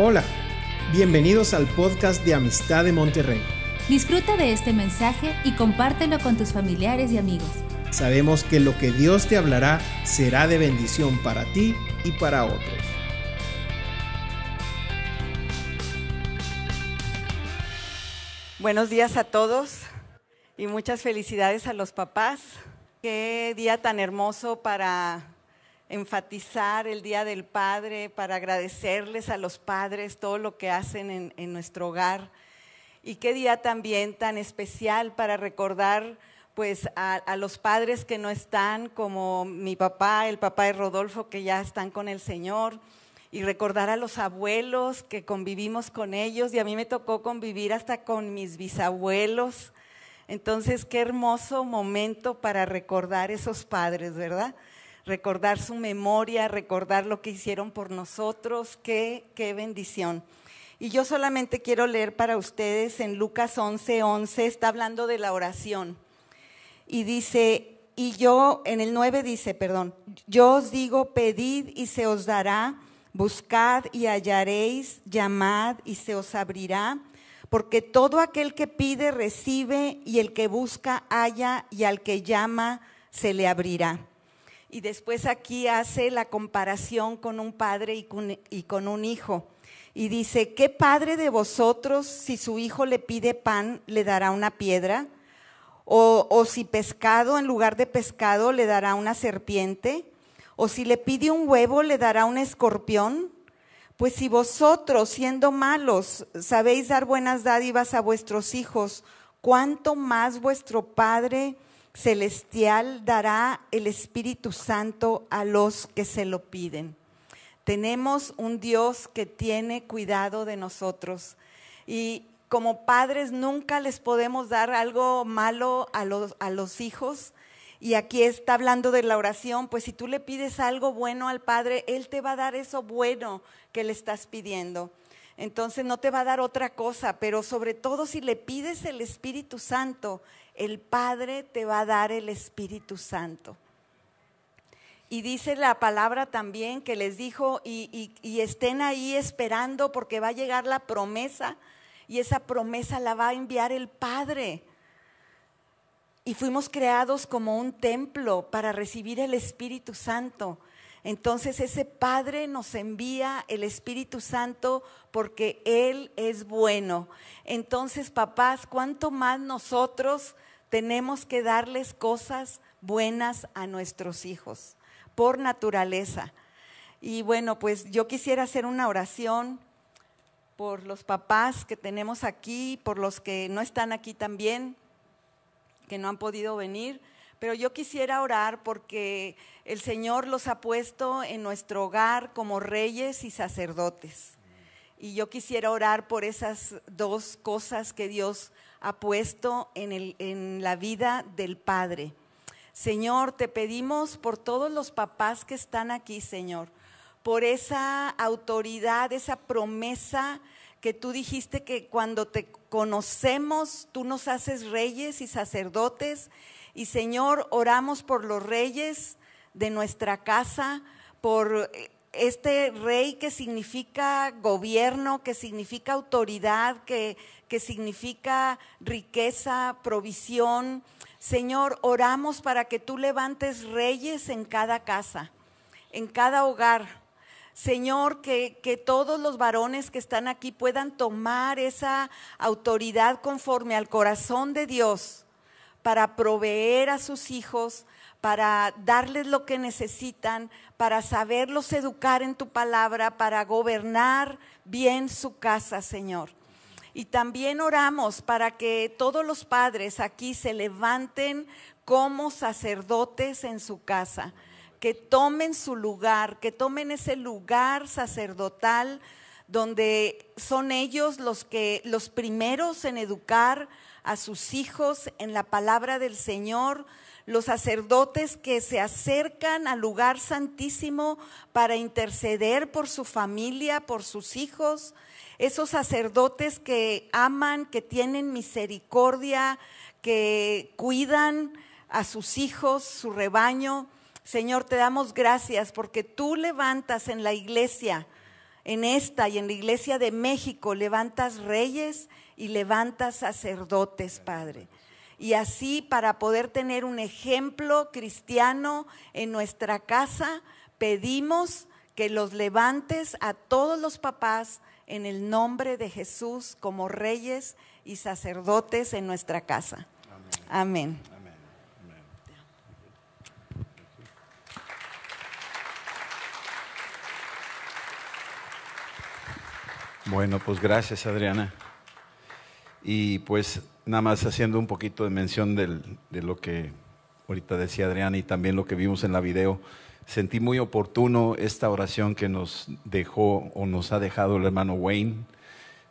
Hola, bienvenidos al podcast de Amistad de Monterrey. Disfruta de este mensaje y compártelo con tus familiares y amigos. Sabemos que lo que Dios te hablará será de bendición para ti y para otros. Buenos días a todos y muchas felicidades a los papás. Qué día tan hermoso para enfatizar el Día del Padre, para agradecerles a los padres todo lo que hacen en, nuestro hogar. Y qué día también tan especial para recordar pues a, a, los padres que no están, como mi papá, el papá de Rodolfo, que ya están con el Señor, y recordar a los abuelos que convivimos con ellos, y a mí me tocó convivir hasta con mis bisabuelos. Entonces, qué hermoso momento para recordar esos padres, ¿verdad? Recordar su memoria, recordar lo que hicieron por nosotros, qué, qué bendición. Y yo solamente quiero leer para ustedes en Lucas 11, 11, está hablando de la oración. Y dice, y yo, en el 9 dice, perdón, yo os digo, pedid y se os dará, buscad y hallaréis, llamad y se os abrirá, porque todo aquel que pide recibe y el que busca halla y al que llama se le abrirá. Y después aquí hace la comparación con un padre y con, un hijo. Y dice, ¿qué padre de vosotros si su hijo le pide pan le dará una piedra? O, o, si pescado en lugar de pescado le dará una serpiente? ¿O si le pide un huevo le dará un escorpión? Pues si vosotros, siendo malos, sabéis dar buenas dádivas a vuestros hijos, ¿cuánto más vuestro Padre celestial dará el Espíritu Santo a los que se lo piden. Tenemos un Dios que tiene cuidado de nosotros y como padres nunca les podemos dar algo malo a los, a los hijos. Y aquí está hablando de la oración, pues si tú le pides algo bueno al Padre, Él te va a dar eso bueno que le estás pidiendo. Entonces no te va a dar otra cosa, pero sobre todo si le pides el Espíritu Santo, el Padre te va a dar el Espíritu Santo. Y dice la palabra también que les dijo, y, estén ahí esperando porque va a llegar la promesa, y esa promesa la va a enviar el Padre. Y fuimos creados como un templo para recibir el Espíritu Santo. Entonces ese Padre nos envía el Espíritu Santo porque Él es bueno. Entonces, papás, ¿cuánto más nosotros tenemos que darles cosas buenas a nuestros hijos por naturaleza. Y bueno, pues yo quisiera hacer una oración por los papás que tenemos aquí, por los que no están aquí también, que no han podido venir, pero yo quisiera orar porque el Señor los ha puesto en nuestro hogar como reyes y sacerdotes. Y yo quisiera orar por esas dos cosas que Dios ha puesto en, el, en la vida del Padre. Señor, te pedimos por todos los papás que están aquí, Señor, por esa autoridad, esa promesa que tú dijiste que cuando te conocemos, tú nos haces reyes y sacerdotes. Y Señor, oramos por los reyes de nuestra casa, por este rey que significa gobierno, que significa autoridad, que, que significa riqueza, provisión. Señor, oramos para que tú levantes reyes en cada casa, en cada hogar. Señor, que, que, todos los varones que están aquí puedan tomar esa autoridad conforme al corazón de Dios para proveer a sus hijos, para darles lo que necesitan, para saberlos educar en tu palabra, para gobernar bien su casa, Señor. Y también oramos para que todos los padres aquí se levanten como sacerdotes en su casa, que tomen su lugar, que tomen ese lugar sacerdotal donde son ellos los que los primeros en educar a sus hijos en la palabra del Señor, los sacerdotes que se acercan al lugar santísimo para interceder por su familia, por sus hijos, esos sacerdotes que aman, que tienen misericordia, que cuidan a sus hijos, su rebaño. Señor, te damos gracias porque tú levantas en la iglesia en esta y en la iglesia de México levantas reyes y levantas sacerdotes, Padre. Y así para poder tener un ejemplo cristiano en nuestra casa, pedimos que los levantes a todos los papás en el nombre de Jesús como reyes y sacerdotes en nuestra casa. Amén. Bueno, pues gracias Adriana. Y pues nada más haciendo un poquito de mención de lo que ahorita decía Adriana y también lo que vimos en la video, sentí muy oportuno esta oración que nos dejó o nos ha dejado el hermano Wayne.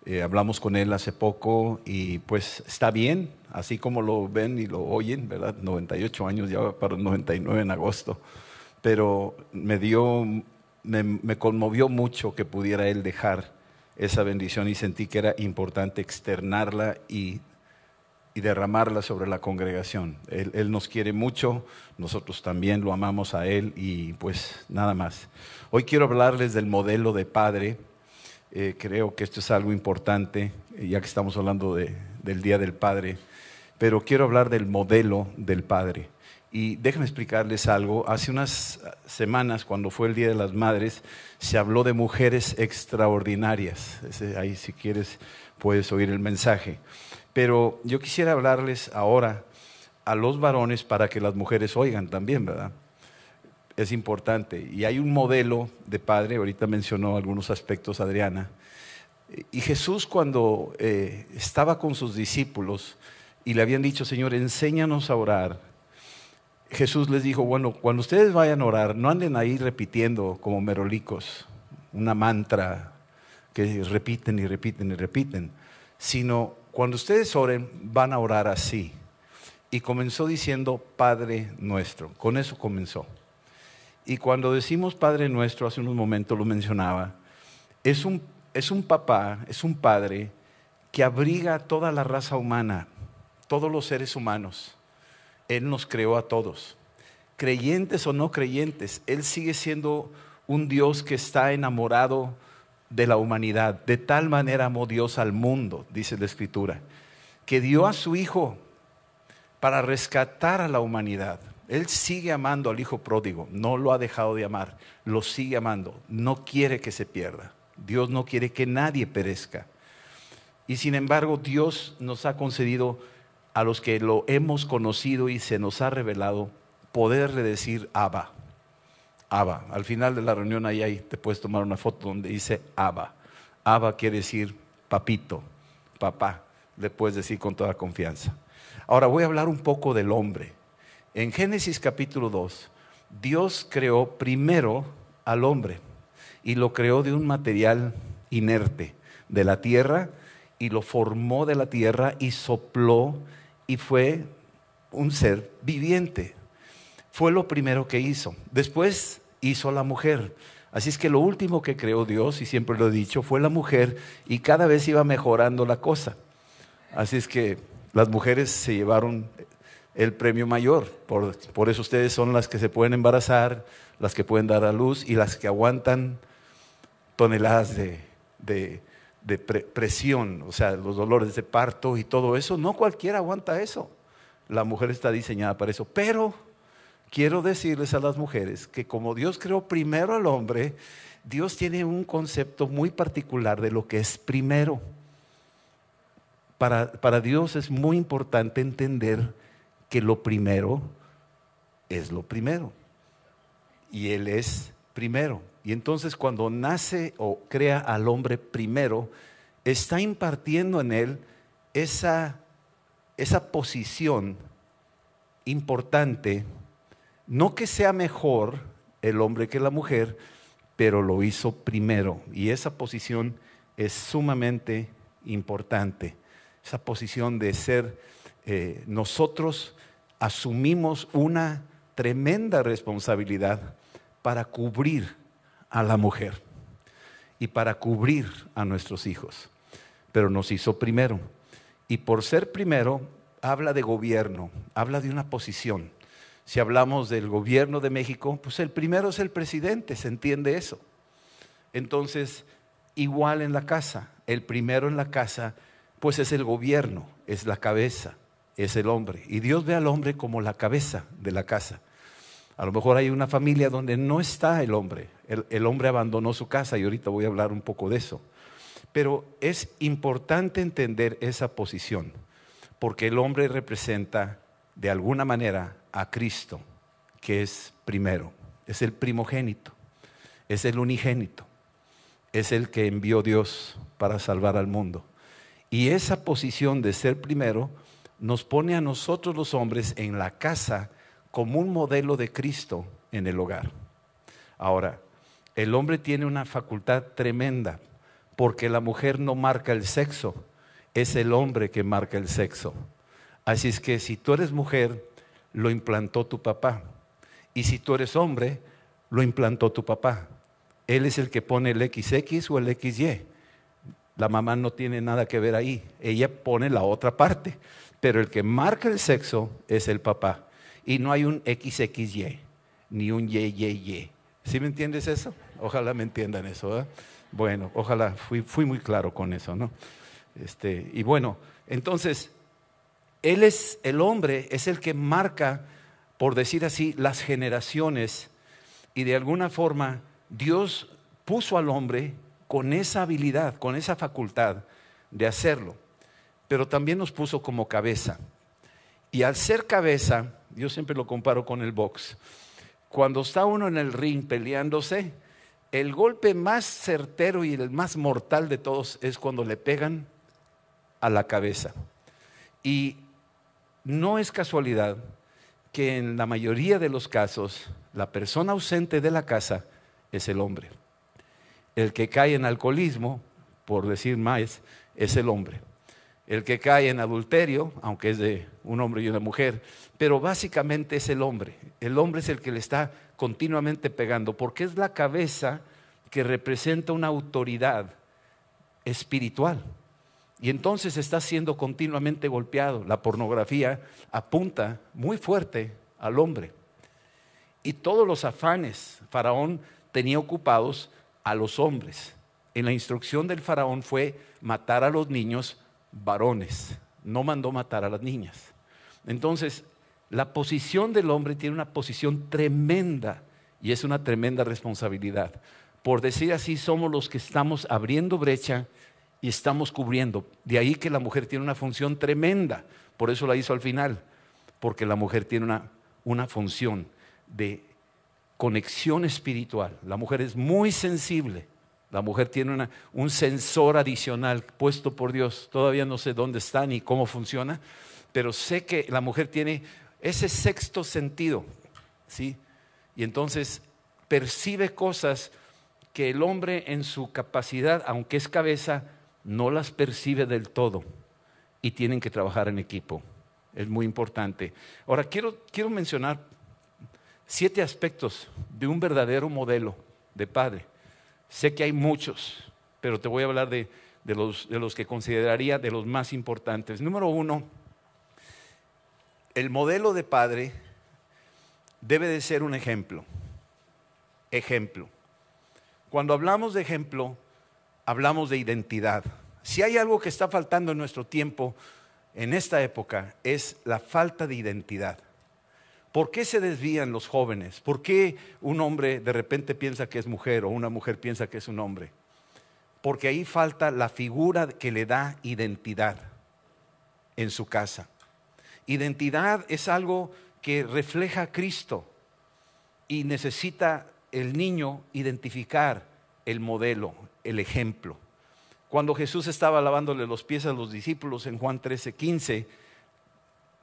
Eh, hablamos con él hace poco y pues está bien, así como lo ven y lo oyen, ¿verdad? 98 años, ya para 99 en agosto. Pero me dio, me conmovió mucho que pudiera él dejar esa bendición y sentí que era importante externarla y, derramarla sobre la congregación. Él, nos quiere mucho, nosotros también lo amamos a Él y pues nada más. Hoy quiero hablarles del modelo de padre. Eh, creo que esto es algo importante, ya que estamos hablando del Día del Padre, pero quiero hablar del modelo del Padre. Y déjenme explicarles algo. Hace unas semanas, cuando fue el Día de las Madres, se habló de mujeres extraordinarias. Ahí si quieres puedes oír el mensaje. Pero yo quisiera hablarles ahora a los varones para que las mujeres oigan también, ¿verdad? Es importante. Y hay un modelo de padre, ahorita mencionó algunos aspectos Adriana. Y Jesús cuando eh, estaba con sus discípulos y le habían dicho, Señor, enséñanos a orar Jesús les dijo, bueno, cuando ustedes vayan a orar, no anden ahí repitiendo como merolicos una mantra que repiten y repiten y repiten, sino cuando ustedes oren, van a orar así. Y comenzó diciendo Padre nuestro, con eso comenzó. Y cuando decimos Padre nuestro, hace unos momentos lo mencionaba, es un, es un papá, es un padre que abriga a toda la raza humana, todos los seres humanos él nos creó a todos. Creyentes o no creyentes, Él sigue siendo un Dios que está enamorado de la humanidad. De tal manera amó Dios al mundo, dice la Escritura, que dio a su Hijo para rescatar a la humanidad. Él sigue amando al Hijo pródigo, no lo ha dejado de amar, lo sigue amando, no quiere que se pierda. Dios no quiere que nadie perezca. Y sin embargo, Dios nos ha concedido a los que lo hemos conocido y se nos ha revelado, poderle decir Abba. Abba. Al final de la reunión ahí, ahí te puedes tomar una foto donde dice Abba. Abba quiere decir papito, papá. Le puedes decir con toda confianza. Ahora voy a hablar un poco del hombre. En Génesis capítulo 2, Dios creó primero al hombre y lo creó de un material inerte, de la tierra, y lo formó de la tierra y sopló y fue un ser viviente. Fue lo primero que hizo. Después hizo la mujer. Así es que lo último que creó Dios, y siempre lo he dicho, fue la mujer y cada vez iba mejorando la cosa. Así es que las mujeres se llevaron el premio mayor. Por, eso ustedes son las que se pueden embarazar, las que pueden dar a luz y las que aguantan toneladas de, de presión, o sea, los dolores de parto y todo eso. No cualquiera aguanta eso. La mujer está diseñada para eso. Pero quiero decirles a las mujeres que como Dios creó primero al hombre, Dios tiene un concepto muy particular de lo que es primero. Para, para Dios es muy importante entender que lo primero es lo primero. Y Él es primero. Y entonces cuando nace o crea al hombre primero, está impartiendo en él esa, esa posición importante, no que sea mejor el hombre que la mujer, pero lo hizo primero. Y esa posición es sumamente importante. Esa posición de ser, eh, nosotros asumimos una tremenda responsabilidad para cubrir a la mujer y para cubrir a nuestros hijos. Pero nos hizo primero. Y por ser primero, habla de gobierno, habla de una posición. Si hablamos del gobierno de México, pues el primero es el presidente, se entiende eso. Entonces, igual en la casa. El primero en la casa, pues es el gobierno, es la cabeza, es el hombre. Y Dios ve al hombre como la cabeza de la casa. A lo mejor hay una familia donde no está el hombre. El, hombre abandonó su casa y ahorita voy a hablar un poco de eso. Pero es importante entender esa posición, porque el hombre representa de alguna manera a Cristo, que es primero, es el primogénito, es el unigénito, es el que envió Dios para salvar al mundo. Y esa posición de ser primero nos pone a nosotros los hombres en la casa como un modelo de Cristo en el hogar. Ahora, el hombre tiene una facultad tremenda porque la mujer no marca el sexo, es el hombre que marca el sexo. Así es que si tú eres mujer, lo implantó tu papá. Y si tú eres hombre, lo implantó tu papá. Él es el que pone el XX o el XY. La mamá no tiene nada que ver ahí. Ella pone la otra parte. Pero el que marca el sexo es el papá. Y no hay un XXY, ni un YYY. ¿Sí me entiendes eso? Ojalá me entiendan eso. Bueno, ojalá fui, muy claro con eso, ¿no? Este, y bueno, entonces, él es el hombre, es el que marca, por decir así, las generaciones. Y de alguna forma, Dios puso al hombre con esa habilidad, con esa facultad de hacerlo. Pero también nos puso como cabeza. Y al ser cabeza, yo siempre lo comparo con el box. Cuando está uno en el ring peleándose, el golpe más certero y el más mortal de todos es cuando le pegan a la cabeza. Y no es casualidad que en la mayoría de los casos la persona ausente de la casa es el hombre. El que cae en alcoholismo, por decir más, es el hombre el que cae en adulterio, aunque es de un hombre y una mujer, pero básicamente es el hombre. El hombre es el que le está continuamente pegando, porque es la cabeza que representa una autoridad espiritual. Y entonces está siendo continuamente golpeado. La pornografía apunta muy fuerte al hombre. Y todos los afanes, Faraón tenía ocupados a los hombres. En la instrucción del faraón fue matar a los niños varones, no mandó matar a las niñas. Entonces, la posición del hombre tiene una posición tremenda y es una tremenda responsabilidad. Por decir así, somos los que estamos abriendo brecha y estamos cubriendo. De ahí que la mujer tiene una función tremenda. Por eso la hizo al final, porque la mujer tiene una, una función de conexión espiritual. La mujer es muy sensible la mujer tiene un sensor adicional puesto por Dios. Todavía no sé dónde está ni cómo funciona, pero sé que la mujer tiene ese sexto sentido, ¿sí? Y entonces percibe cosas que el hombre en su capacidad, aunque es cabeza, no las percibe del todo y tienen que trabajar en equipo. Es muy importante. Ahora, quiero, quiero mencionar siete aspectos de un verdadero modelo de padre. Sé que hay muchos, pero te voy a hablar de, los, de los que consideraría de los más importantes. Número uno, el modelo de padre debe de ser un ejemplo. Ejemplo. Cuando hablamos de ejemplo, hablamos de identidad. Si hay algo que está faltando en nuestro tiempo, en esta época, es la falta de identidad. ¿Por qué se desvían los jóvenes? ¿Por qué un hombre de repente piensa que es mujer o una mujer piensa que es un hombre? Porque ahí falta la figura que le da identidad en su casa. Identidad es algo que refleja a Cristo y necesita el niño identificar el modelo, el ejemplo. Cuando Jesús estaba lavándole los pies a los discípulos en Juan 13, 15,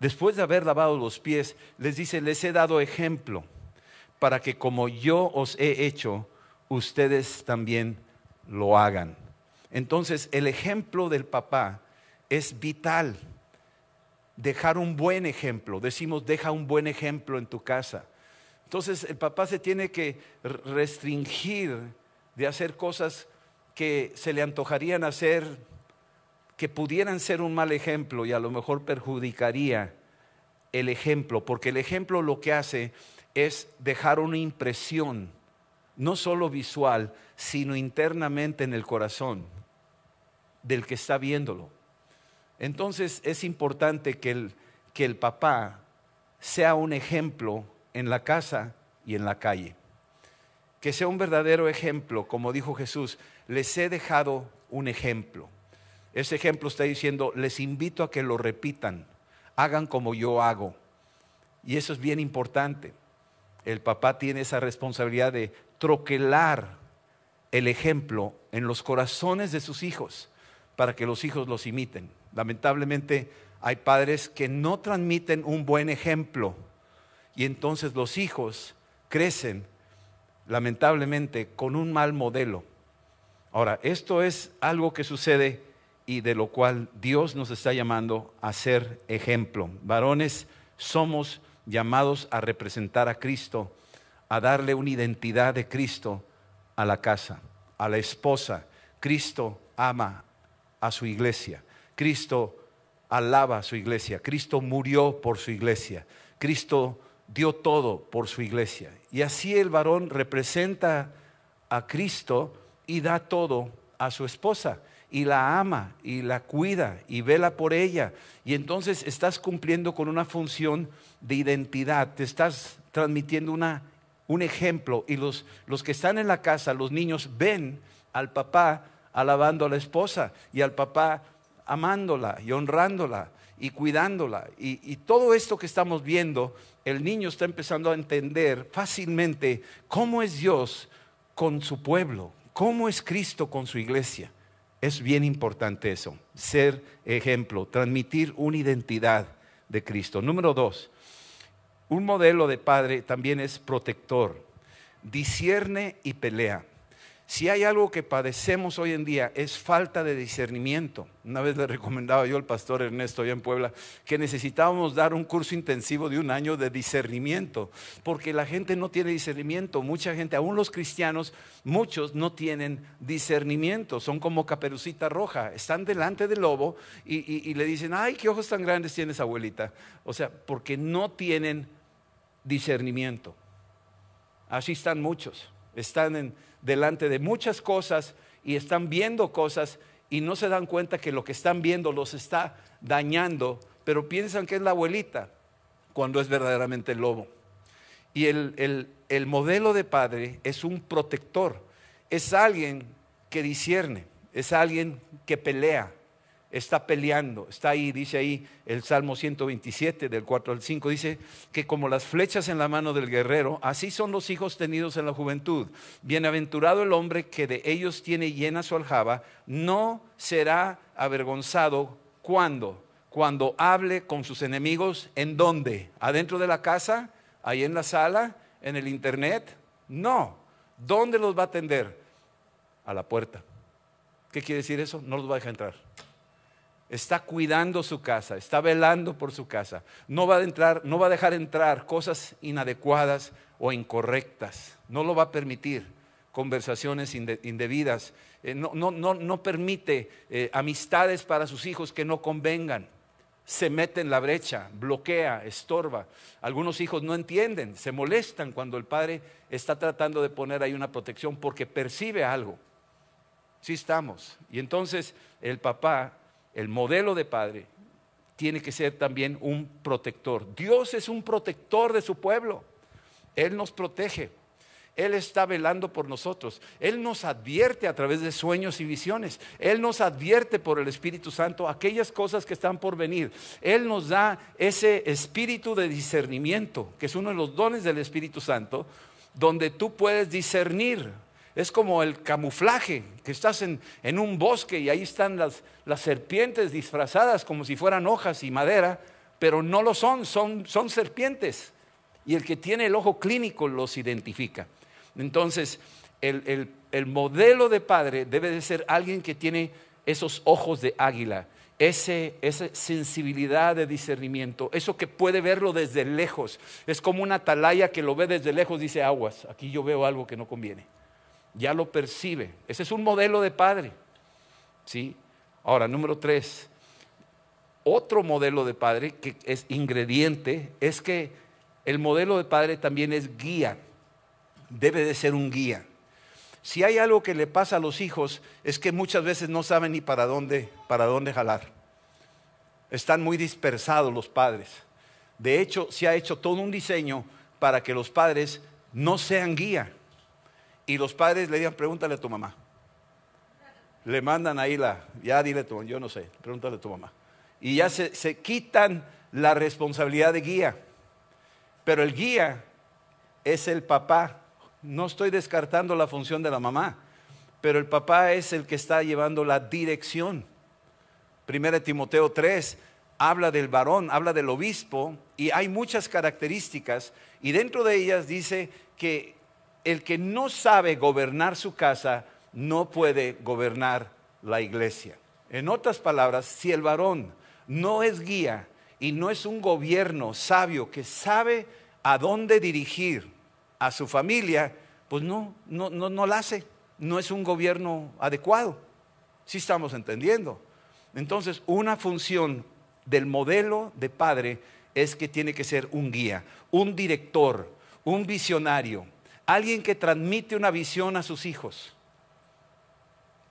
después de haber lavado los pies, les dice, les he dado ejemplo para que como yo os he hecho, ustedes también lo hagan. Entonces, el ejemplo del papá es vital. Dejar un buen ejemplo. Decimos, deja un buen ejemplo en tu casa. Entonces, el papá se tiene que restringir de hacer cosas que se le antojarían hacer que pudieran ser un mal ejemplo y a lo mejor perjudicaría el ejemplo, porque el ejemplo lo que hace es dejar una impresión no solo visual, sino internamente en el corazón del que está viéndolo. Entonces es importante que el, que el papá sea un ejemplo en la casa y en la calle. Que sea un verdadero ejemplo, como dijo Jesús, les he dejado un ejemplo. Ese ejemplo está diciendo, les invito a que lo repitan, hagan como yo hago. Y eso es bien importante. El papá tiene esa responsabilidad de troquelar el ejemplo en los corazones de sus hijos para que los hijos los imiten. Lamentablemente hay padres que no transmiten un buen ejemplo y entonces los hijos crecen lamentablemente con un mal modelo. Ahora, esto es algo que sucede y de lo cual Dios nos está llamando a ser ejemplo. Varones somos llamados a representar a Cristo, a darle una identidad de Cristo a la casa, a la esposa. Cristo ama a su iglesia. Cristo alaba a su iglesia. Cristo murió por su iglesia. Cristo dio todo por su iglesia. Y así el varón representa a Cristo y da todo a su esposa y la ama y la cuida y vela por ella. Y entonces estás cumpliendo con una función de identidad, te estás transmitiendo una, un ejemplo y los, los que están en la casa, los niños ven al papá alabando a la esposa y al papá amándola y honrándola y cuidándola. Y, todo esto que estamos viendo, el niño está empezando a entender fácilmente cómo es Dios con su pueblo, cómo es Cristo con su iglesia. Es bien importante eso, ser ejemplo, transmitir una identidad de Cristo. Número dos, un modelo de padre también es protector, discierne y pelea. Si hay algo que padecemos hoy en día es falta de discernimiento. Una vez le recomendaba yo al pastor Ernesto allá en Puebla que necesitábamos dar un curso intensivo de un año de discernimiento, porque la gente no tiene discernimiento. Mucha gente, aún los cristianos, muchos no tienen discernimiento. Son como caperucita roja. Están delante del lobo y, le dicen, ay, qué ojos tan grandes tienes abuelita. O sea, porque no tienen discernimiento. Así están muchos. Están en delante de muchas cosas y están viendo cosas y no se dan cuenta que lo que están viendo los está dañando, pero piensan que es la abuelita cuando es verdaderamente el lobo. Y el, el modelo de padre es un protector, es alguien que discierne, es alguien que pelea, está peleando, está ahí, dice ahí el Salmo 127 del 4 al 5, dice que como las flechas en la mano del guerrero, así son los hijos tenidos en la juventud. Bienaventurado el hombre que de ellos tiene llena su aljaba, no será avergonzado cuando, cuando hable con sus enemigos, ¿en dónde? ¿Adentro de la casa? ¿Ahí en la sala? ¿En el internet? No. ¿Dónde los va a atender? A la puerta. ¿Qué quiere decir eso? No los va a dejar entrar está cuidando su casa, está velando por su casa. No va a entrar, no va a dejar entrar cosas inadecuadas o incorrectas. No lo va a permitir conversaciones indebidas. Eh, no, permite eh, amistades para sus hijos que no convengan. Se mete en la brecha, bloquea, estorba. Algunos hijos no entienden, se molestan cuando el padre está tratando de poner ahí una protección porque percibe algo. Sí estamos. Y entonces el papá el modelo de padre tiene que ser también un protector. Dios es un protector de su pueblo. Él nos protege. Él está velando por nosotros. Él nos advierte a través de sueños y visiones. Él nos advierte por el Espíritu Santo aquellas cosas que están por venir. Él nos da ese espíritu de discernimiento, que es uno de los dones del Espíritu Santo, donde tú puedes discernir es como el camuflaje, que estás en, un bosque y ahí están las, serpientes disfrazadas como si fueran hojas y madera, pero no lo son, son, serpientes. Y el que tiene el ojo clínico los identifica. Entonces, el, el modelo de padre debe de ser alguien que tiene esos ojos de águila, esa sensibilidad de discernimiento, eso que puede verlo desde lejos. Es como una atalaya que lo ve desde lejos, dice aguas, aquí yo veo algo que no conviene ya lo percibe. Ese es un modelo de padre. ¿sí? Ahora, número tres, otro modelo de padre que es ingrediente es que el modelo de padre también es guía. debe de ser un guía. Si hay algo que le pasa a los hijos es que muchas veces no saben ni para dónde, para dónde jalar. Están muy dispersados los padres. De hecho, se ha hecho todo un diseño para que los padres no sean guía. Y los padres le digan, pregúntale a tu mamá. Le mandan ahí la, ya dile tu, yo no sé, pregúntale a tu mamá. Y ya se, se quitan la responsabilidad de guía. Pero el guía es el papá. No estoy descartando la función de la mamá, pero el papá es el que está llevando la dirección. Primera Timoteo 3 habla del varón, habla del obispo y hay muchas características y dentro de ellas dice que el que no sabe gobernar su casa no puede gobernar la iglesia. En otras palabras, si el varón no es guía y no es un gobierno sabio que sabe a dónde dirigir a su familia, pues no, no, no, no la hace. No es un gobierno adecuado. Sí estamos entendiendo. Entonces, una función del modelo de padre es que tiene que ser un guía, un director, un visionario, alguien que transmite una visión a sus hijos.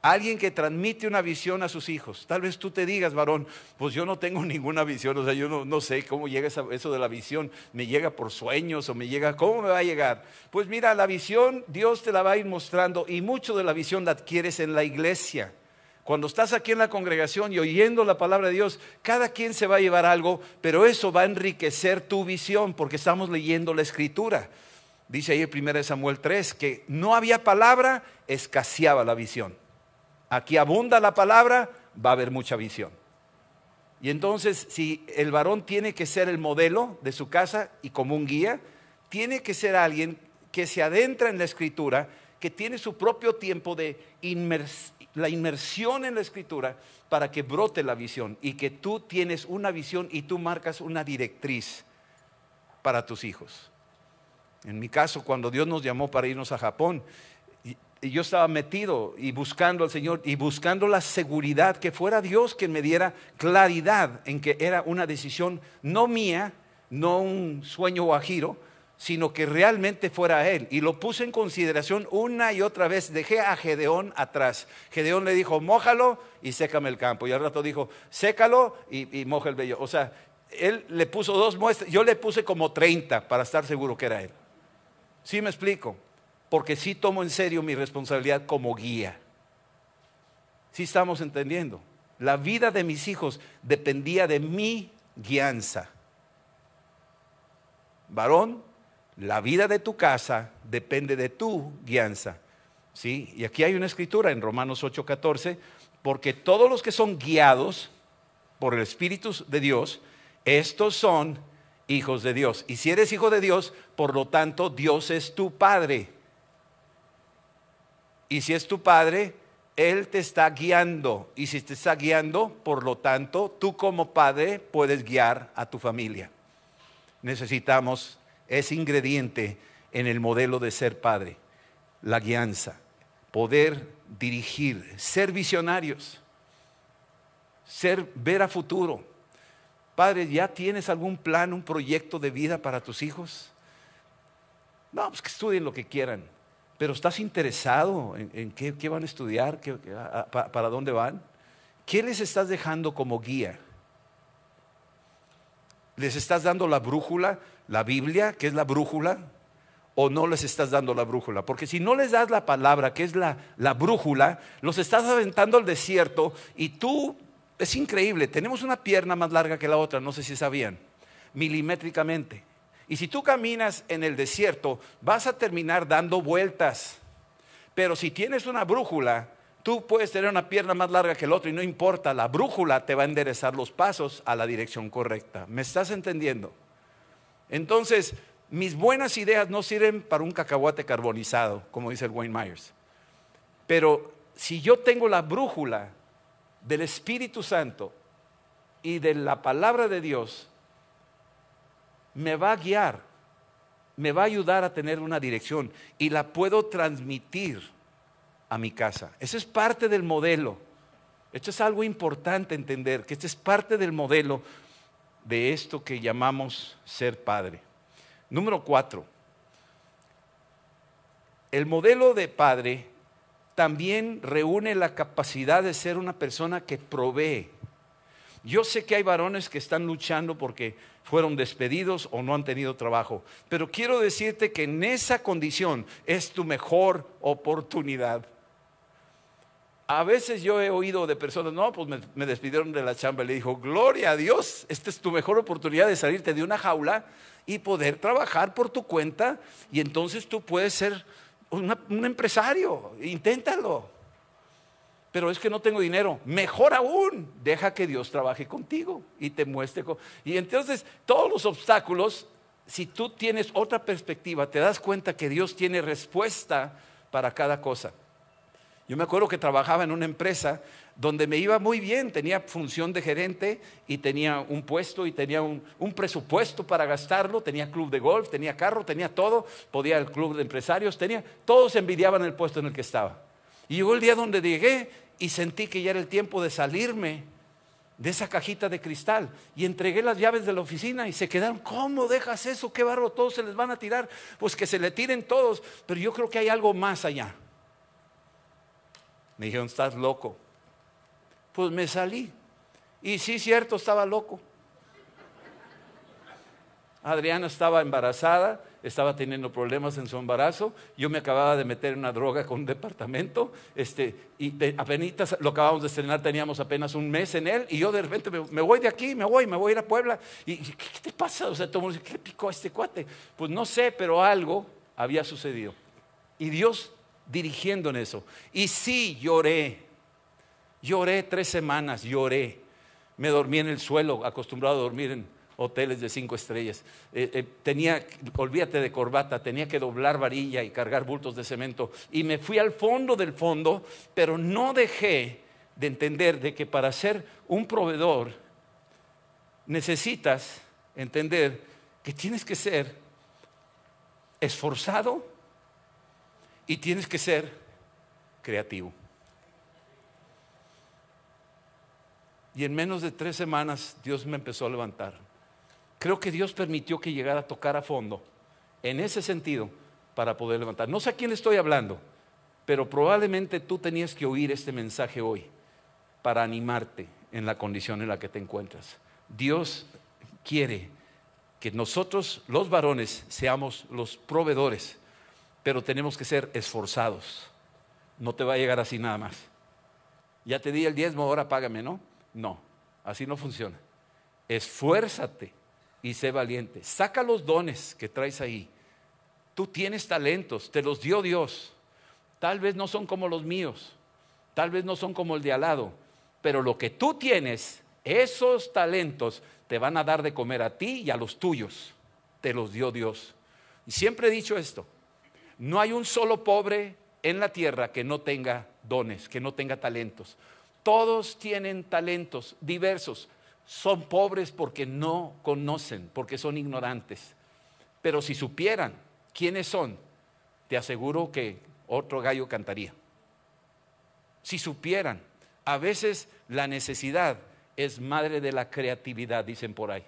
Alguien que transmite una visión a sus hijos. Tal vez tú te digas, varón, pues yo no tengo ninguna visión, o sea, yo no, sé cómo llega eso de la visión. Me llega por sueños o me llega, ¿cómo me va a llegar? Pues mira, la visión Dios te la va a ir mostrando y mucho de la visión la adquieres en la iglesia. Cuando estás aquí en la congregación y oyendo la palabra de Dios, cada quien se va a llevar algo, pero eso va a enriquecer tu visión porque estamos leyendo la escritura. Dice ahí en 1 Samuel 3 que no había palabra, escaseaba la visión. Aquí abunda la palabra, va a haber mucha visión. Y entonces, si el varón tiene que ser el modelo de su casa y como un guía, tiene que ser alguien que se adentra en la escritura, que tiene su propio tiempo de la inmersión en la escritura para que brote la visión y que tú tienes una visión y tú marcas una directriz para tus hijos. En mi caso, cuando Dios nos llamó para irnos a Japón, y yo estaba metido y buscando al Señor y buscando la seguridad que fuera Dios quien me diera claridad en que era una decisión no mía, no un sueño guajiro, sino que realmente fuera Él. Y lo puse en consideración una y otra vez. Dejé a Gedeón atrás. Gedeón le dijo, mójalo y sécame el campo. Y al rato dijo, sécalo y, y moja el vello. O sea, él le puso dos muestras, yo le puse como 30 para estar seguro que era Él. ¿Sí me explico? porque sí tomo en serio mi responsabilidad como guía. Sí estamos entendiendo. La vida de mis hijos dependía de mi guianza. Varón, la vida de tu casa depende de tu guianza. ¿Sí? Y aquí hay una escritura en Romanos 8:14, porque todos los que son guiados por el Espíritu de Dios, estos son hijos de Dios. Y si eres hijo de Dios, por lo tanto, Dios es tu Padre. Y si es tu padre, Él te está guiando. Y si te está guiando, por lo tanto, tú como padre puedes guiar a tu familia. Necesitamos ese ingrediente en el modelo de ser padre, la guianza, poder dirigir, ser visionarios, ser ver a futuro. Padre, ¿ya tienes algún plan, un proyecto de vida para tus hijos? No, pues que estudien lo que quieran pero ¿estás interesado en, qué, van a estudiar? ¿Para dónde van? ¿Qué les estás dejando como guía? ¿Les estás dando la brújula, la Biblia, que es la brújula? ¿O no les estás dando la brújula? Porque si no les das la palabra, que es la, la brújula, los estás aventando al desierto y tú, es increíble, tenemos una pierna más larga que la otra, no sé si sabían, milimétricamente. Y si tú caminas en el desierto, vas a terminar dando vueltas. Pero si tienes una brújula, tú puedes tener una pierna más larga que el otro y no importa, la brújula te va a enderezar los pasos a la dirección correcta. ¿Me estás entendiendo? Entonces, mis buenas ideas no sirven para un cacahuate carbonizado, como dice el Wayne Myers. Pero si yo tengo la brújula del Espíritu Santo y de la palabra de Dios, me va a guiar, me va a ayudar a tener una dirección y la puedo transmitir a mi casa. Ese es parte del modelo. Esto es algo importante entender, que este es parte del modelo de esto que llamamos ser padre. Número cuatro, el modelo de padre también reúne la capacidad de ser una persona que provee. Yo sé que hay varones que están luchando porque fueron despedidos o no han tenido trabajo, pero quiero decirte que en esa condición es tu mejor oportunidad. A veces yo he oído de personas, no, pues me, despidieron de la chamba y le dijo, gloria a Dios, esta es tu mejor oportunidad de salirte de una jaula y poder trabajar por tu cuenta y entonces tú puedes ser un empresario, inténtalo. Pero es que no tengo dinero. Mejor aún, deja que Dios trabaje contigo y te muestre. Y entonces todos los obstáculos, si tú tienes otra perspectiva, te das cuenta que Dios tiene respuesta para cada cosa. Yo me acuerdo que trabajaba en una empresa donde me iba muy bien, tenía función de gerente y tenía un puesto y tenía un, presupuesto para gastarlo, tenía club de golf, tenía carro, tenía todo, podía el club de empresarios, tenía, todos envidiaban el puesto en el que estaba. Y llegó el día donde llegué y sentí que ya era el tiempo de salirme de esa cajita de cristal y entregué las llaves de la oficina y se quedaron, ¿cómo dejas eso? ¿Qué barro? Todos se les van a tirar. Pues que se le tiren todos, pero yo creo que hay algo más allá. Me dijeron, estás loco. Pues me salí. Y sí, cierto, estaba loco. Adriana estaba embarazada, estaba teniendo problemas en su embarazo. Yo me acababa de meter una droga con un departamento. Este, y apenas lo acabamos de estrenar, teníamos apenas un mes en él. Y yo de repente me, voy de aquí, me voy, me voy a ir a Puebla. ¿Y qué, te pasa? O sea, todo el mundo dice, ¿qué picó este cuate? Pues no sé, pero algo había sucedido. Y Dios dirigiendo en eso. Y sí, lloré. Lloré tres semanas, lloré. Me dormí en el suelo, acostumbrado a dormir en hoteles de cinco estrellas. Eh, eh, tenía, olvídate de corbata, tenía que doblar varilla y cargar bultos de cemento. Y me fui al fondo del fondo, pero no dejé de entender de que para ser un proveedor necesitas entender que tienes que ser esforzado y tienes que ser creativo. Y en menos de tres semanas Dios me empezó a levantar. Creo que Dios permitió que llegara a tocar a fondo, en ese sentido, para poder levantar. No sé a quién le estoy hablando, pero probablemente tú tenías que oír este mensaje hoy para animarte en la condición en la que te encuentras. Dios quiere que nosotros, los varones, seamos los proveedores pero tenemos que ser esforzados. No te va a llegar así nada más. Ya te di el diezmo, ahora págame, ¿no? No, así no funciona. Esfuérzate y sé valiente. Saca los dones que traes ahí. Tú tienes talentos, te los dio Dios. Tal vez no son como los míos, tal vez no son como el de al lado, pero lo que tú tienes, esos talentos te van a dar de comer a ti y a los tuyos. Te los dio Dios. Y siempre he dicho esto, no hay un solo pobre en la tierra que no tenga dones, que no tenga talentos. Todos tienen talentos diversos. Son pobres porque no conocen, porque son ignorantes. Pero si supieran quiénes son, te aseguro que otro gallo cantaría. Si supieran, a veces la necesidad es madre de la creatividad, dicen por ahí.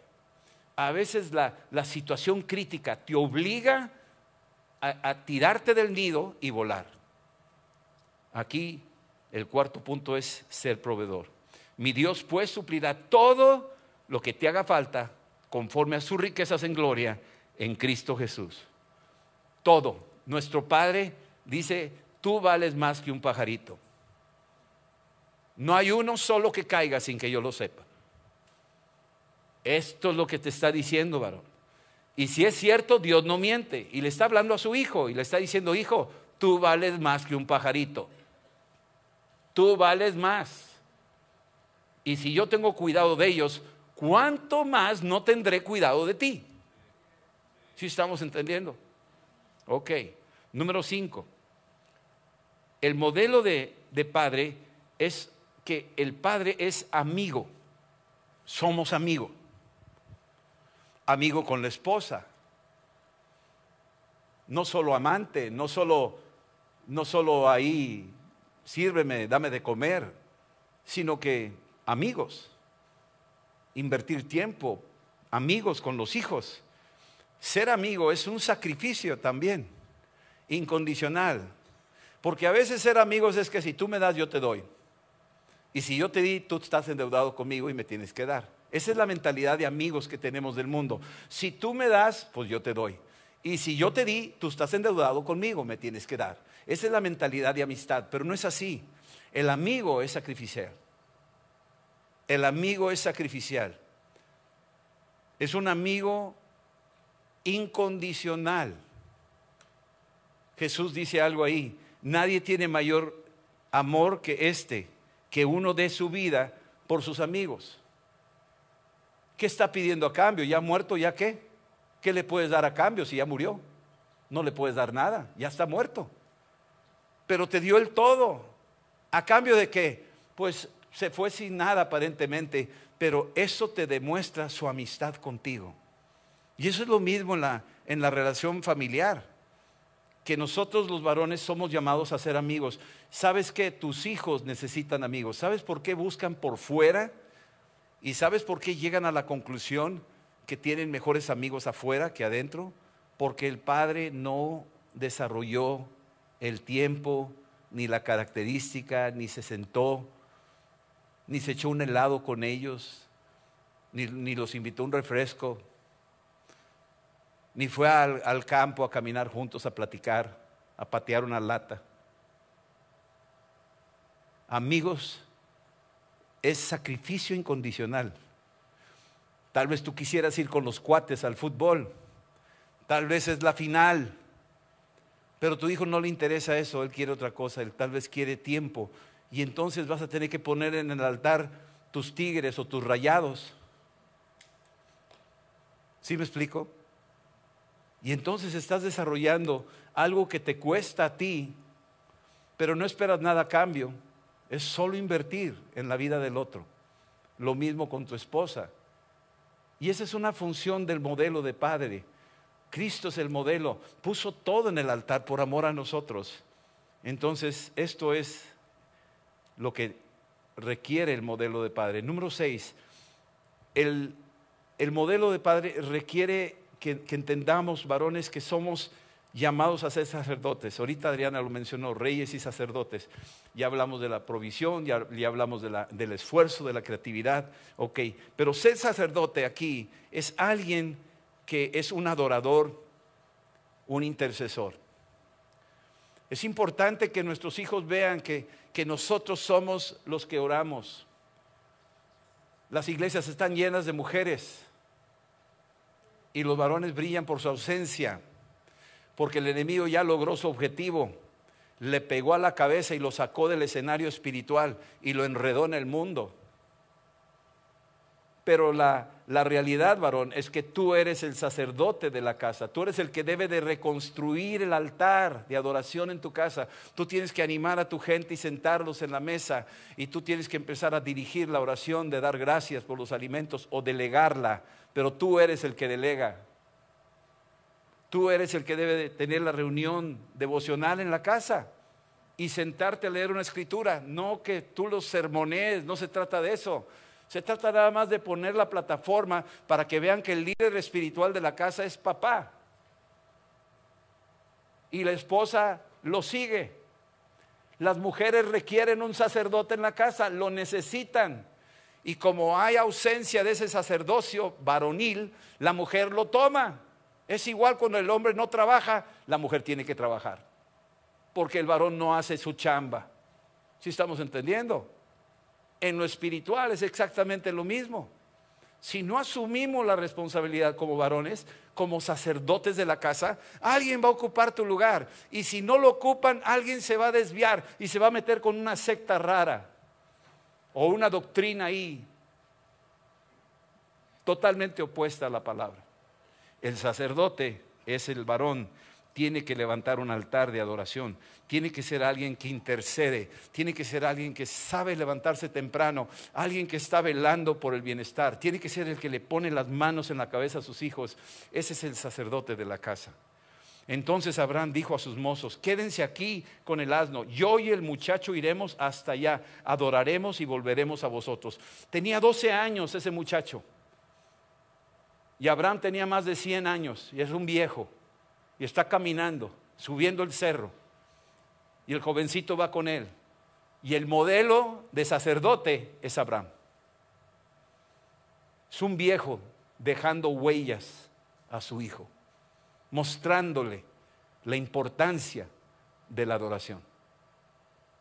A veces la, la situación crítica te obliga a, tirarte del nido y volar. Aquí el cuarto punto es ser proveedor. Mi Dios pues suplirá todo lo que te haga falta conforme a sus riquezas en gloria en Cristo Jesús. Todo. Nuestro Padre dice, tú vales más que un pajarito. No hay uno solo que caiga sin que yo lo sepa. Esto es lo que te está diciendo, varón. Y si es cierto, Dios no miente. Y le está hablando a su hijo y le está diciendo, hijo, tú vales más que un pajarito. Tú vales más. Y si yo tengo cuidado de ellos, ¿cuánto más no tendré cuidado de ti? Si estamos entendiendo? Ok. Número cinco. El modelo de, de padre es que el padre es amigo. Somos amigos amigo con la esposa. No solo amante, no solo, no solo ahí, sírveme, dame de comer, sino que amigos. Invertir tiempo, amigos con los hijos. Ser amigo es un sacrificio también. incondicional. Porque a veces ser amigos es que si tú me das, yo te doy. Y si yo te di, tú estás endeudado conmigo y me tienes que dar. Esa es la mentalidad de amigos que tenemos del mundo. Si tú me das, pues yo te doy. Y si yo te di, tú estás endeudado conmigo, me tienes que dar. Esa es la mentalidad de amistad, pero no es así. El amigo es sacrificial. El amigo es sacrificial. Es un amigo incondicional. Jesús dice algo ahí. Nadie tiene mayor amor que este, que uno dé su vida por sus amigos. ¿Qué está pidiendo a cambio? ¿Ya muerto? ¿Ya qué? ¿Qué le puedes dar a cambio si ya murió? No le puedes dar nada, ya está muerto. Pero te dio el todo. ¿A cambio de qué? Pues se fue sin nada aparentemente, pero eso te demuestra su amistad contigo. Y eso es lo mismo en la, en la relación familiar, que nosotros los varones somos llamados a ser amigos. ¿Sabes que tus hijos necesitan amigos? ¿Sabes por qué buscan por fuera? ¿Y sabes por qué llegan a la conclusión que tienen mejores amigos afuera que adentro? Porque el padre no desarrolló el tiempo, ni la característica, ni se sentó, ni se echó un helado con ellos, ni, ni los invitó un refresco, ni fue al, al campo a caminar juntos, a platicar, a patear una lata. Amigos, es sacrificio incondicional. Tal vez tú quisieras ir con los cuates al fútbol, tal vez es la final, pero tu hijo no le interesa eso, él quiere otra cosa, él tal vez quiere tiempo. Y entonces vas a tener que poner en el altar tus tigres o tus rayados. ¿Sí me explico? Y entonces estás desarrollando algo que te cuesta a ti, pero no esperas nada a cambio. Es solo invertir en la vida del otro. Lo mismo con tu esposa. Y esa es una función del modelo de padre. Cristo es el modelo. Puso todo en el altar por amor a nosotros. Entonces, esto es lo que requiere el modelo de padre. Número seis, el, el modelo de padre requiere que, que, entendamos, varones, que somos llamados a ser sacerdotes. Ahorita Adriana lo mencionó, reyes y sacerdotes. Ya hablamos de la provisión, ya, hablamos de la, del esfuerzo, de la creatividad. Ok, pero ser sacerdote aquí es alguien que es un adorador, un intercesor. Es importante que nuestros hijos vean que, que nosotros somos los que oramos. Las iglesias están llenas de mujeres y los varones brillan por su ausencia, porque el enemigo ya logró su objetivo, le pegó a la cabeza y lo sacó del escenario espiritual y lo enredó en el mundo. Pero la, la, realidad, varón, es que tú eres el sacerdote de la casa. Tú eres el que debe de reconstruir el altar de adoración en tu casa. Tú tienes que animar a tu gente y sentarlos en la mesa. Y tú tienes que empezar a dirigir la oración de dar gracias por los alimentos o delegarla. Pero tú eres el que delega. Tú eres el que debe de tener la reunión devocional en la casa y sentarte a leer una escritura. No que tú los sermonees, no se trata de eso. Se trata nada más de poner la plataforma para que vean que el líder espiritual de la casa es papá. Y la esposa lo sigue. Las mujeres requieren un sacerdote en la casa, lo necesitan. Y como hay ausencia de ese sacerdocio varonil, la mujer lo toma. Es igual cuando el hombre no trabaja, la mujer tiene que trabajar. Porque el varón no hace su chamba. ¿Sí estamos entendiendo? en lo espiritual es exactamente lo mismo. Si no asumimos la responsabilidad como varones, como sacerdotes de la casa, alguien va a ocupar tu lugar. Y si no lo ocupan, alguien se va a desviar y se va a meter con una secta rara o una doctrina ahí totalmente opuesta a la palabra. El sacerdote es el varón tiene que levantar un altar de adoración, tiene que ser alguien que intercede, tiene que ser alguien que sabe levantarse temprano, alguien que está velando por el bienestar, tiene que ser el que le pone las manos en la cabeza a sus hijos. Ese es el sacerdote de la casa. Entonces Abraham dijo a sus mozos, quédense aquí con el asno, yo y el muchacho iremos hasta allá, adoraremos y volveremos a vosotros. Tenía 12 años ese muchacho. Y Abraham tenía más de 100 años y es un viejo y está caminando. subiendo el cerro. Y el jovencito va con él. Y el modelo de sacerdote es Abraham. Es un viejo dejando huellas a su hijo, mostrándole la importancia de la adoración.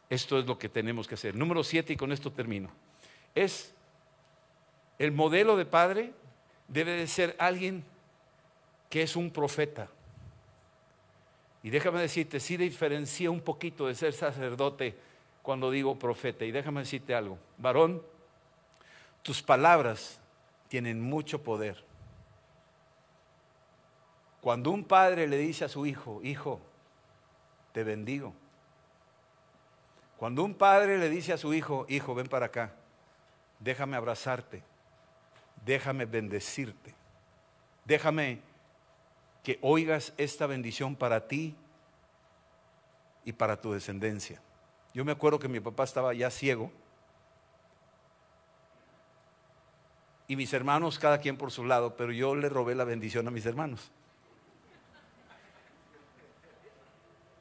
Esto es lo que tenemos que hacer. Número siete, y con esto termino. Es el modelo de padre debe de ser alguien que es un profeta. Y déjame decirte, sí diferencia un poquito de ser sacerdote cuando digo profeta. Y déjame decirte algo, varón, tus palabras tienen mucho poder. Cuando un padre le dice a su hijo, hijo, te bendigo. Cuando un padre le dice a su hijo, hijo, ven para acá, déjame abrazarte, déjame bendecirte, déjame que oigas esta bendición para ti y para tu descendencia. Yo me acuerdo que mi papá estaba ya ciego y mis hermanos cada quien por su lado, pero yo le robé la bendición a mis hermanos.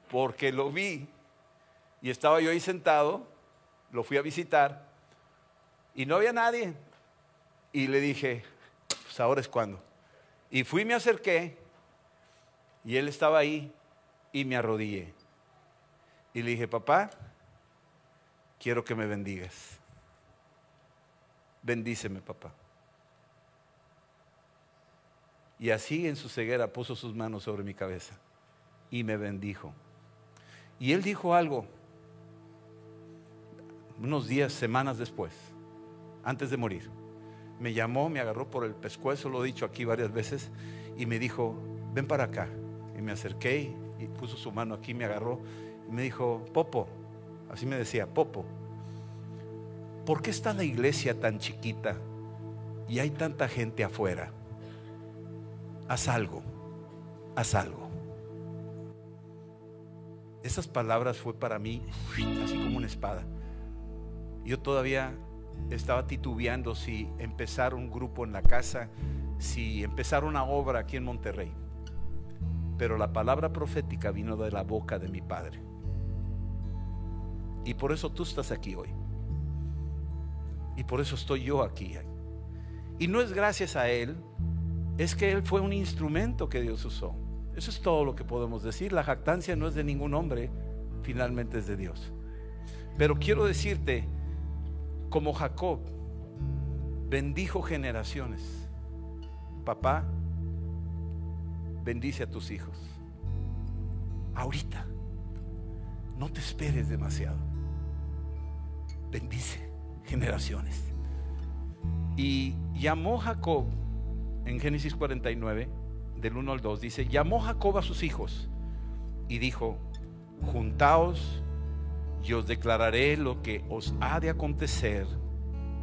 Porque lo vi y estaba yo ahí sentado, lo fui a visitar y no había nadie. Y le dije, pues ahora es cuando. Y fui, me acerqué y él estaba ahí y me arrodillé. Y le dije, papá, quiero que me bendigas. Bendíceme, papá. Y así en su ceguera puso sus manos sobre mi cabeza y me bendijo. Y él dijo algo unos días, semanas después, antes de morir. Me llamó, me agarró por el pescuezo, lo he dicho aquí varias veces, y me dijo, ven para acá. Y me acerqué y puso su mano aquí, me agarró y me dijo, Popo, así me decía, Popo, ¿por qué está la iglesia tan chiquita y hay tanta gente afuera? Haz algo, haz algo. Esas palabras fue para mí así como una espada. Yo todavía estaba titubeando si empezar un grupo en la casa, si empezar una obra aquí en Monterrey. Pero la palabra profética vino de la boca de mi padre. Y por eso tú estás aquí hoy. Y por eso estoy yo aquí. Y no es gracias a Él, es que Él fue un instrumento que Dios usó. Eso es todo lo que podemos decir. La jactancia no es de ningún hombre, finalmente es de Dios. Pero quiero decirte, como Jacob, bendijo generaciones. Papá, bendice a tus hijos. Ahorita, no te esperes demasiado. Bendice generaciones. Y llamó Jacob, en Génesis 49, del 1 al 2, dice, llamó Jacob a sus hijos y dijo, juntaos y os declararé lo que os ha de acontecer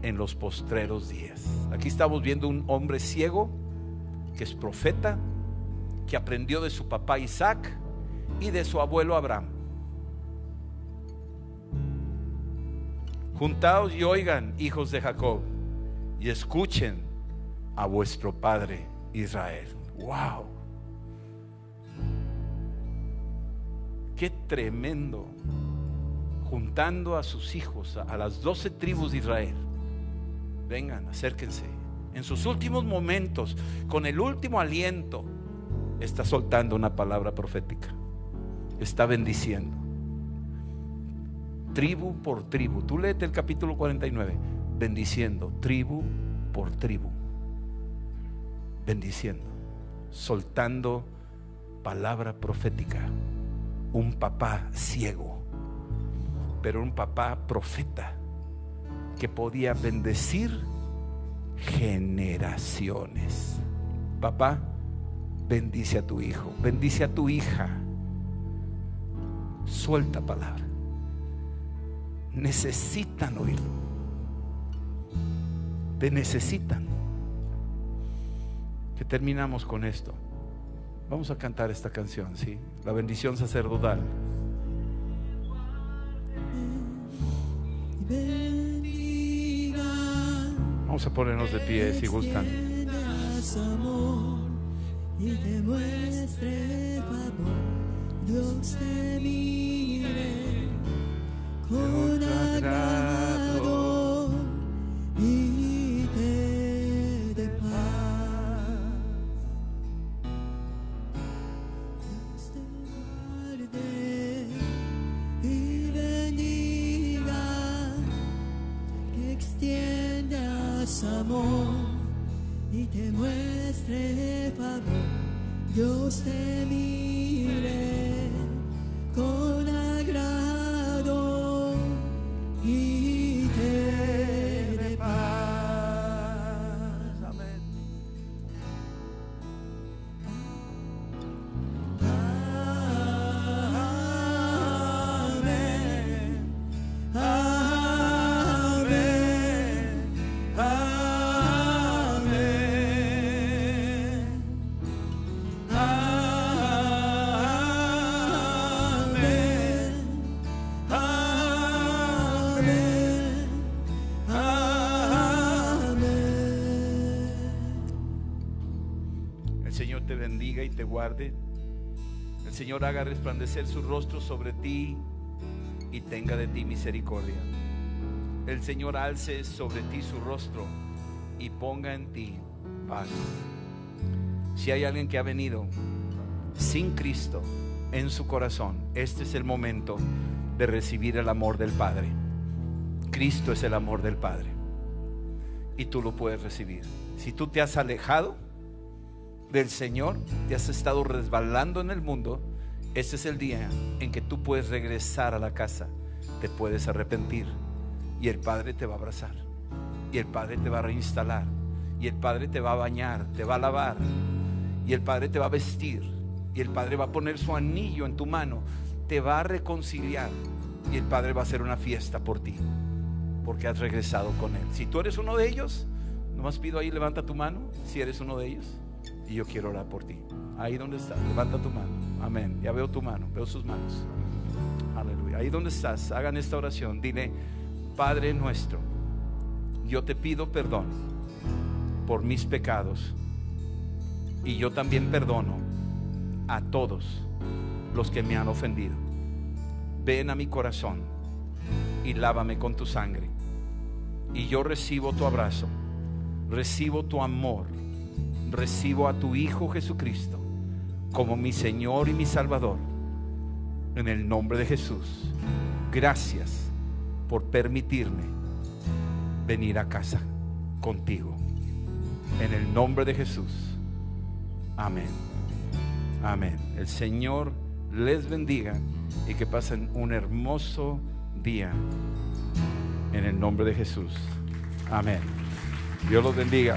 en los postreros días. Aquí estamos viendo un hombre ciego que es profeta, que aprendió de su papá Isaac y de su abuelo Abraham. Juntaos y oigan, hijos de Jacob, y escuchen a vuestro padre Israel. ¡Wow! ¡Qué tremendo! Juntando a sus hijos, a las doce tribus de Israel. Vengan, acérquense. En sus últimos momentos, con el último aliento, está soltando una palabra profética. Está bendiciendo. Tribu por tribu. Tú léete el capítulo 49. Bendiciendo. Tribu por tribu. Bendiciendo. Soltando palabra profética. Un papá ciego pero un papá profeta que podía bendecir generaciones. Papá, bendice a tu hijo, bendice a tu hija. Suelta palabra. Necesitan oírlo. Te necesitan. Que terminamos con esto. Vamos a cantar esta canción, ¿sí? La bendición sacerdotal. Vamos a ponernos de pie si gustan. y te muestre favor Dios te mire con agrado y te guarde. El Señor haga resplandecer su rostro sobre ti y tenga de ti misericordia. El Señor alce sobre ti su rostro y ponga en ti paz. Si hay alguien que ha venido sin Cristo en su corazón, este es el momento de recibir el amor del Padre. Cristo es el amor del Padre y tú lo puedes recibir. Si tú te has alejado, del Señor, te has estado resbalando en el mundo, este es el día en que tú puedes regresar a la casa, te puedes arrepentir y el Padre te va a abrazar y el Padre te va a reinstalar y el Padre te va a bañar, te va a lavar y el Padre te va a vestir y el Padre va a poner su anillo en tu mano, te va a reconciliar y el Padre va a hacer una fiesta por ti porque has regresado con Él. Si tú eres uno de ellos, nomás pido ahí, levanta tu mano, si eres uno de ellos, y yo quiero orar por ti. Ahí donde estás, levanta tu mano. Amén. Ya veo tu mano, veo sus manos. Aleluya. Ahí donde estás, hagan esta oración. Dile, Padre nuestro, yo te pido perdón por mis pecados. Y yo también perdono a todos los que me han ofendido. Ven a mi corazón y lávame con tu sangre. Y yo recibo tu abrazo, recibo tu amor, recibo a tu Hijo Jesucristo como mi Señor y mi Salvador. En el nombre de Jesús. Gracias por permitirme venir a casa contigo. En el nombre de Jesús. Amén. Amén. El Señor les bendiga y que pasen un hermoso día. En el nombre de Jesús. Amén. Dios los bendiga.